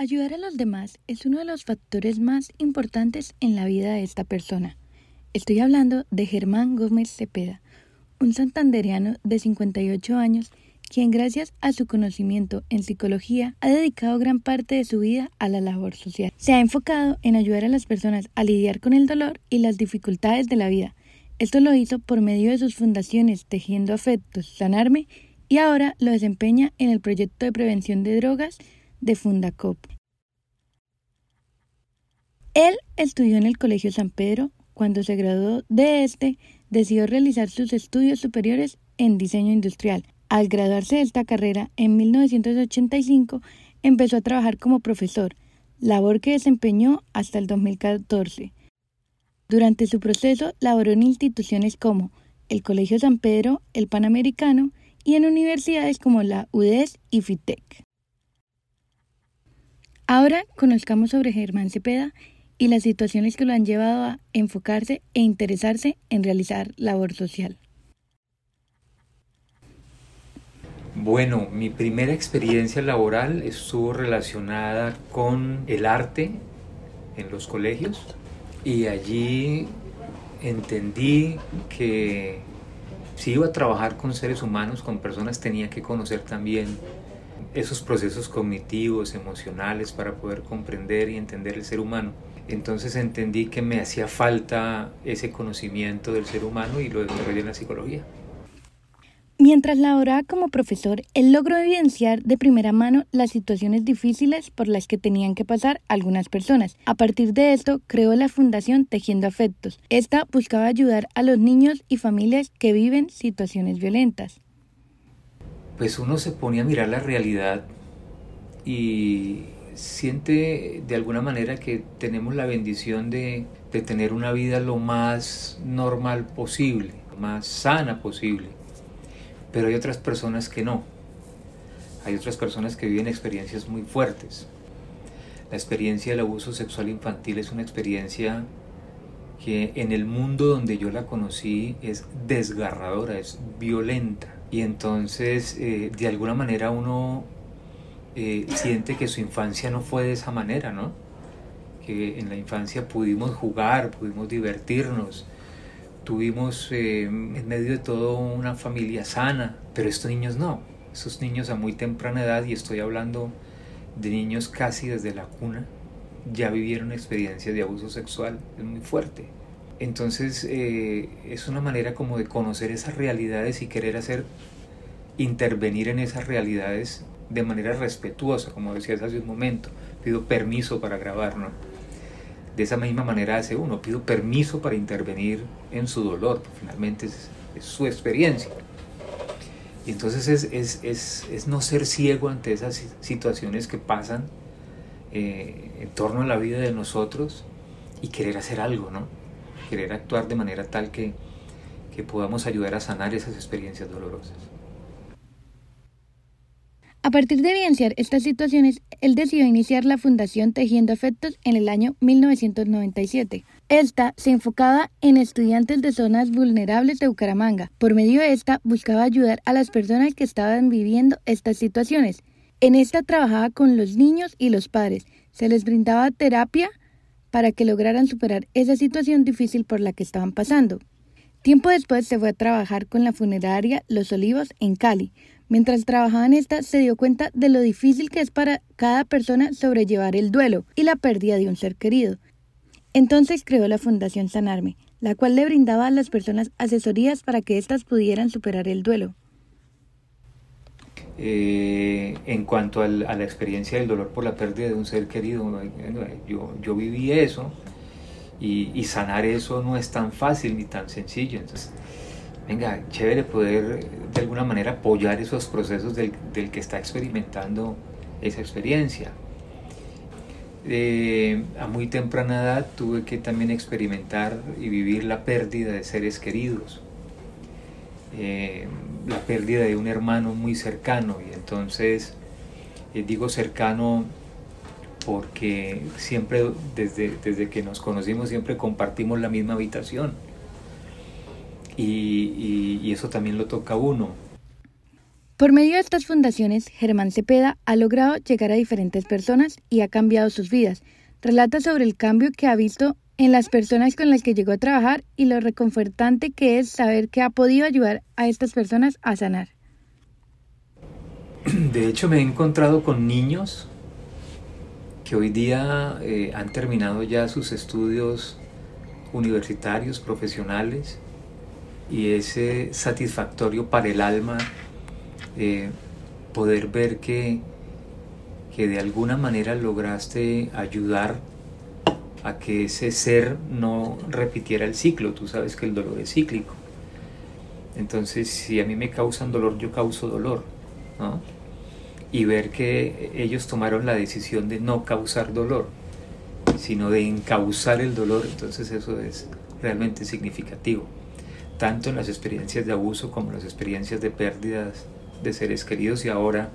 Ayudar a los demás es uno de los factores más importantes en la vida de esta persona. Estoy hablando de Germán Gómez Cepeda, un santandereano de 58 años quien gracias a su conocimiento en psicología ha dedicado gran parte de su vida a la labor social. Se ha enfocado en ayudar a las personas a lidiar con el dolor y las dificultades de la vida. Esto lo hizo por medio de sus fundaciones Tejiendo Afectos, Sanarme y ahora lo desempeña en el proyecto de prevención de drogas de Fundacop. Él estudió en el Colegio San Pedro. Cuando se graduó de este, decidió realizar sus estudios superiores en diseño industrial. Al graduarse de esta carrera en 1985, empezó a trabajar como profesor, labor que desempeñó hasta el 2014. Durante su proceso laboró en instituciones como el Colegio San Pedro, el Panamericano y en universidades como la UDES y FITEC. Ahora conozcamos sobre Germán Cepeda y las situaciones que lo han llevado a enfocarse e interesarse en realizar labor social. Bueno, mi primera experiencia laboral estuvo relacionada con el arte en los colegios y allí entendí que si iba a trabajar con seres humanos, con personas, tenía que conocer también esos procesos cognitivos, emocionales, para poder comprender y entender el ser humano. Entonces entendí que me hacía falta ese conocimiento del ser humano y lo desarrollé en la psicología. Mientras laboraba como profesor, él logró evidenciar de primera mano las situaciones difíciles por las que tenían que pasar algunas personas. A partir de esto, creó la Fundación Tejiendo Afectos. Esta buscaba ayudar a los niños y familias que viven situaciones violentas. Pues uno se pone a mirar la realidad y siente de alguna manera que tenemos la bendición de, tener una vida lo más normal posible, lo más sana posible pero hay otras personas que no. Hay otras personas que viven experiencias muy fuertes. La experiencia del abuso sexual infantil es una experiencia que en el mundo donde yo la conocí es desgarradora, es violenta. Y entonces eh, de alguna manera uno eh, siente que su infancia no fue de esa manera, ¿no? Que en la infancia pudimos jugar, pudimos divertirnos, tuvimos eh, en medio de todo una familia sana, pero estos niños no, esos niños a muy temprana edad, y estoy hablando de niños casi desde la cuna, ya vivieron experiencias de abuso sexual, es muy fuerte. Entonces eh, es una manera como de conocer esas realidades y querer hacer, intervenir en esas realidades de manera respetuosa, como decías hace un momento, pido permiso para grabar, ¿no? de esa misma manera hace uno, pido permiso para intervenir en su dolor, porque finalmente es, su experiencia. Y entonces es, no ser ciego ante esas situaciones que pasan eh, en torno a la vida de nosotros y querer hacer algo, ¿no? Querer actuar de manera tal que, que podamos ayudar a sanar esas experiencias dolorosas. A partir de evidenciar estas situaciones, él decidió iniciar la Fundación Tejiendo Efectos en el año 1997. Esta se enfocaba en estudiantes de zonas vulnerables de Bucaramanga. Por medio de esta, buscaba ayudar a las personas que estaban viviendo estas situaciones. En esta trabajaba con los niños y los padres. Se les brindaba terapia para que lograran superar esa situación difícil por la que estaban pasando. Tiempo después se fue a trabajar con la funeraria Los Olivos en Cali, Mientras trabajaba en esta, se dio cuenta de lo difícil que es para cada persona sobrellevar el duelo y la pérdida de un ser querido. Entonces creó la Fundación Sanarme, la cual le brindaba a las personas asesorías para que éstas pudieran superar el duelo. Eh, en cuanto a la experiencia del dolor por la pérdida de un ser querido, yo, yo viví eso y, sanar eso no es tan fácil ni tan sencillo. Entonces, venga, chévere poder de alguna manera apoyar esos procesos del, que está experimentando esa experiencia. Eh, a muy temprana edad tuve que también experimentar y vivir la pérdida de seres queridos, eh, la pérdida de un hermano muy cercano y entonces eh, digo cercano porque siempre desde, desde que nos conocimos siempre compartimos la misma habitación y, eso también lo toca uno. Por medio de estas fundaciones, Germán Cepeda ha logrado llegar a diferentes personas y ha cambiado sus vidas. Relata sobre el cambio que ha visto en las personas con las que llegó a trabajar y lo reconfortante que es saber que ha podido ayudar a estas personas a sanar. De hecho, me he encontrado con niños que hoy día eh, han terminado ya sus estudios universitarios, profesionales, y es satisfactorio para el alma eh, poder ver que, que de alguna manera lograste ayudar a que ese ser no repitiera el ciclo. Tú sabes que el dolor es cíclico. Entonces, si a mí me causan dolor, yo causo dolor. Y ver que ellos tomaron la decisión de no causar dolor, sino de encauzar el dolor, entonces eso es realmente significativo, tanto en las experiencias de abuso como en las experiencias de pérdidas de seres queridos y ahora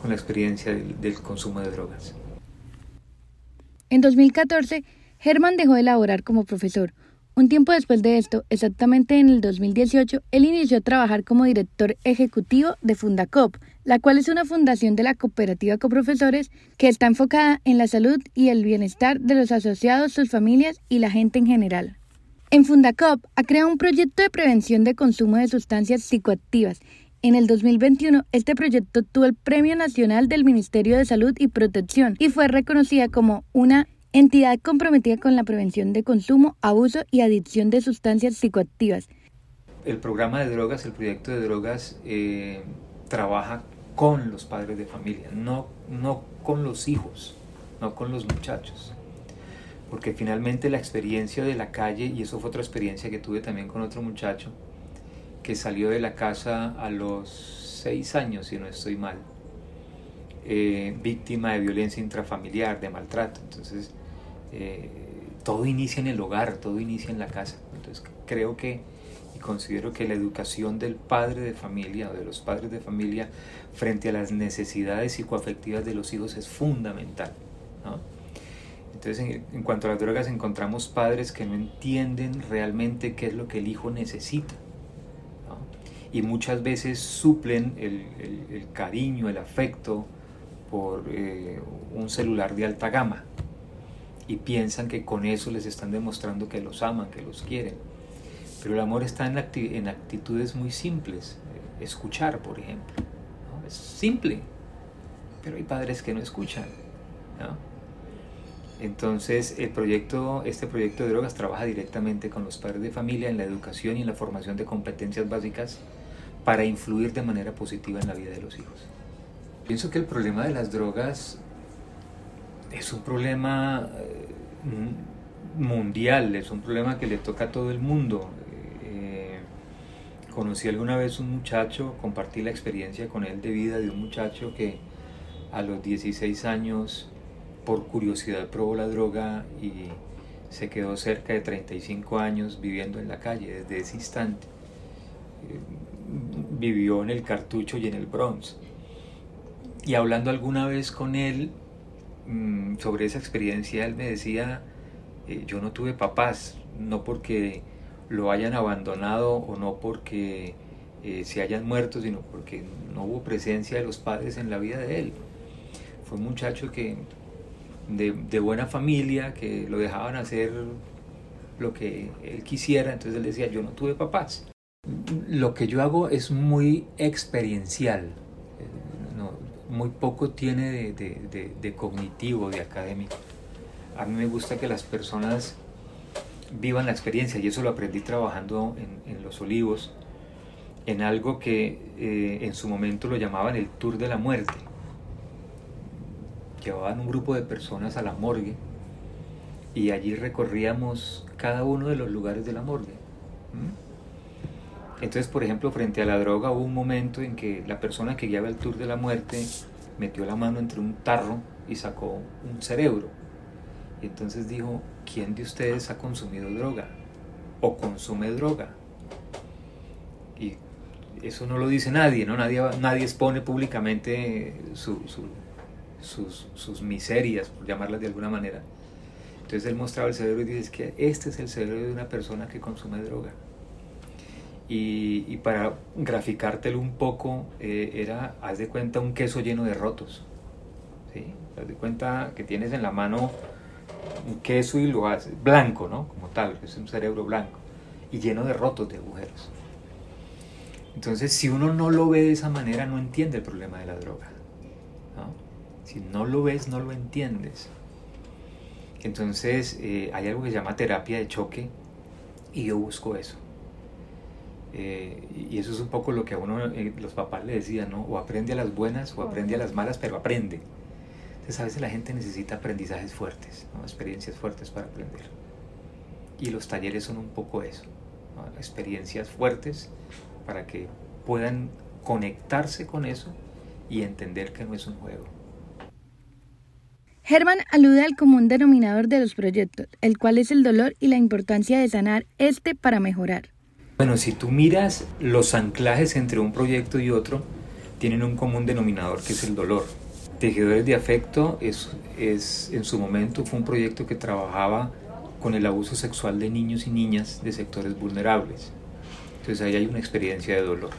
con la experiencia del, consumo de drogas. En 2014, Herman dejó de laborar como profesor. Un tiempo después de esto, exactamente en el 2018, él inició a trabajar como director ejecutivo de Fundacop, la cual es una fundación de la cooperativa Coprofesores que está enfocada en la salud y el bienestar de los asociados, sus familias y la gente en general. En Fundacop ha creado un proyecto de prevención de consumo de sustancias psicoactivas en el 2021, este proyecto tuvo el Premio Nacional del Ministerio de Salud y Protección y fue reconocida como una entidad comprometida con la prevención de consumo, abuso y adicción de sustancias psicoactivas. El programa de drogas, el proyecto de drogas, eh, trabaja con los padres de familia, no, no con los hijos, no con los muchachos. Porque finalmente la experiencia de la calle, y eso fue otra experiencia que tuve también con otro muchacho, que salió de la casa a los seis años, si no estoy mal, eh, víctima de violencia intrafamiliar, de maltrato. Entonces, eh, todo inicia en el hogar, todo inicia en la casa. Entonces, creo que y considero que la educación del padre de familia o de los padres de familia frente a las necesidades psicoafectivas de los hijos es fundamental. Entonces, en cuanto a las drogas, encontramos padres que no entienden realmente qué es lo que el hijo necesita y muchas veces suplen el, cariño, el afecto por eh, un celular de alta gama y piensan que con eso les están demostrando que los aman, que los quieren. Pero el amor está en, actitudes muy simples. Escuchar, por ejemplo. Es simple, pero hay padres que no escuchan. Entonces, el proyecto, este proyecto de drogas trabaja directamente con los padres de familia en la educación y en la formación de competencias básicas para influir de manera positiva en la vida de los hijos. Pienso que el problema de las drogas es un problema eh, mundial, es un problema que le toca a todo el mundo. Eh, conocí alguna vez un muchacho, compartí la experiencia con él de vida de un muchacho que a los 16 años por curiosidad probó la droga y se quedó cerca de 35 años viviendo en la calle desde ese instante. Eh, vivió en el Cartucho y en el Bronx. Y hablando alguna vez con él mm, sobre esa experiencia, él me decía, eh, yo no tuve papás, no porque lo hayan abandonado o no porque eh, se hayan muerto, sino porque no hubo presencia de los padres en la vida de él. Fue un muchacho que de, de buena familia, que lo dejaban hacer lo que él quisiera, entonces él decía, yo no tuve papás lo que yo hago es muy experiencial, muy poco tiene de, cognitivo, de académico. A mí me gusta que las personas vivan la experiencia y eso lo aprendí trabajando en, Los Olivos, en algo que eh, en su momento lo llamaban el Tour de la Muerte. Llevaban un grupo de personas a la morgue y allí recorríamos cada uno de los lugares de la morgue. Entonces, por ejemplo, frente a la droga hubo un momento en que la persona que guiaba el tour de la muerte metió la mano entre un tarro y sacó un cerebro. Y entonces dijo, ¿quién de ustedes ha consumido droga? ¿O consume droga? Y eso no lo dice nadie, ¿no? Nadie, nadie expone públicamente sus, sus miserias, por llamarlas de alguna manera. Entonces él mostraba el cerebro y dice que este es el cerebro de una persona que consume droga. Y, para graficártelo un poco, eh, era, haz de cuenta, un queso lleno de rotos. ¿sí? Haz de cuenta que tienes en la mano un queso y lo haces blanco, ¿no? Como tal, es un cerebro blanco y lleno de rotos, de agujeros. Entonces, si uno no lo ve de esa manera, no entiende el problema de la droga. Si no lo ves, no lo entiendes. Entonces, eh, hay algo que se llama terapia de choque y yo busco eso. Eh, y eso es un poco lo que a uno eh, los papás le decían, ¿no? O aprende a las buenas o aprende a las malas, pero aprende. Entonces a veces la gente necesita aprendizajes fuertes, experiencias fuertes para aprender. Y los talleres son un poco eso, experiencias fuertes para que puedan conectarse con eso y entender que no es un juego. Herman alude al común denominador de los proyectos, el cual es el dolor y la importancia de sanar este para mejorar. Bueno, si tú miras los anclajes entre un proyecto y otro, tienen un común denominador que es el dolor. Tejedores de Afecto es, es, en su momento fue un proyecto que trabajaba con el abuso sexual de niños y niñas de sectores vulnerables. Entonces ahí hay una experiencia de dolor.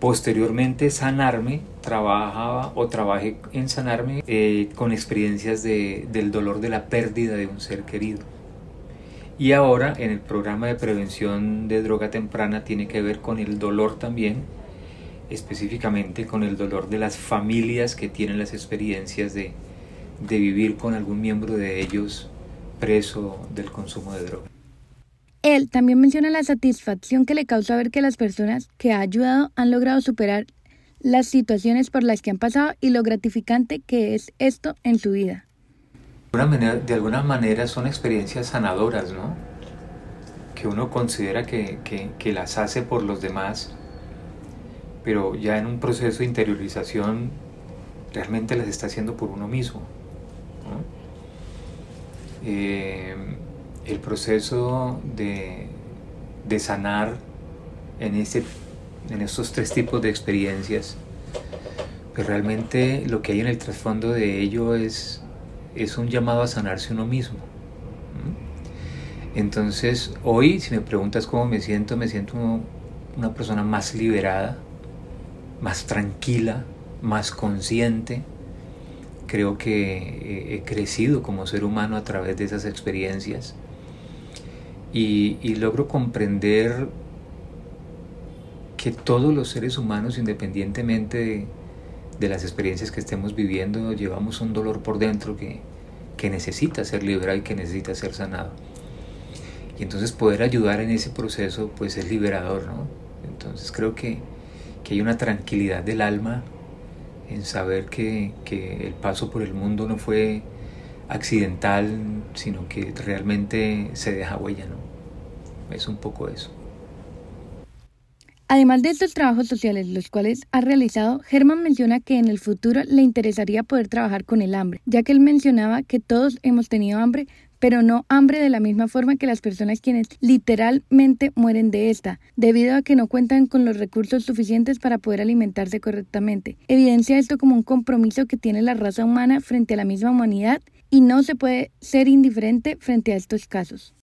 Posteriormente, Sanarme trabajaba o trabajé en Sanarme eh, con experiencias de, del dolor de la pérdida de un ser querido. Y ahora en el programa de prevención de droga temprana tiene que ver con el dolor también, específicamente con el dolor de las familias que tienen las experiencias de, de vivir con algún miembro de ellos preso del consumo de droga. Él también menciona la satisfacción que le causa ver que las personas que ha ayudado han logrado superar las situaciones por las que han pasado y lo gratificante que es esto en su vida. De alguna manera son experiencias sanadoras, ¿no? Que uno considera que, las hace por los demás, pero ya en un proceso de interiorización realmente las está haciendo por uno mismo. Eh, el proceso de, sanar en, este, en estos tres tipos de experiencias, pero pues realmente lo que hay en el trasfondo de ello es, es un llamado a sanarse uno mismo. Entonces, hoy, si me preguntas cómo me siento, me siento una persona más liberada, más tranquila, más consciente. Creo que he crecido como ser humano a través de esas experiencias y, logro comprender que todos los seres humanos, independientemente de, las experiencias que estemos viviendo, llevamos un dolor por dentro que, necesita ser liberado y que necesita ser sanado. Y entonces poder ayudar en ese proceso pues es liberador, ¿no? Entonces creo que, hay una tranquilidad del alma en saber que, que, el paso por el mundo no fue accidental, sino que realmente se deja huella, ¿no? Es un poco eso. Además de estos trabajos sociales, los cuales ha realizado, Germán menciona que en el futuro le interesaría poder trabajar con el hambre, ya que él mencionaba que todos hemos tenido hambre, pero no hambre de la misma forma que las personas quienes literalmente mueren de esta, debido a que no cuentan con los recursos suficientes para poder alimentarse correctamente. Evidencia esto como un compromiso que tiene la raza humana frente a la misma humanidad y no se puede ser indiferente frente a estos casos.